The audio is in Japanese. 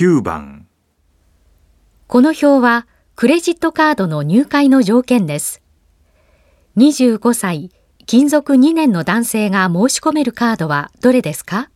9番この表はクレジットカードの入会の条件です。25歳、勤続2年の男性が申し込めるカードはどれですか？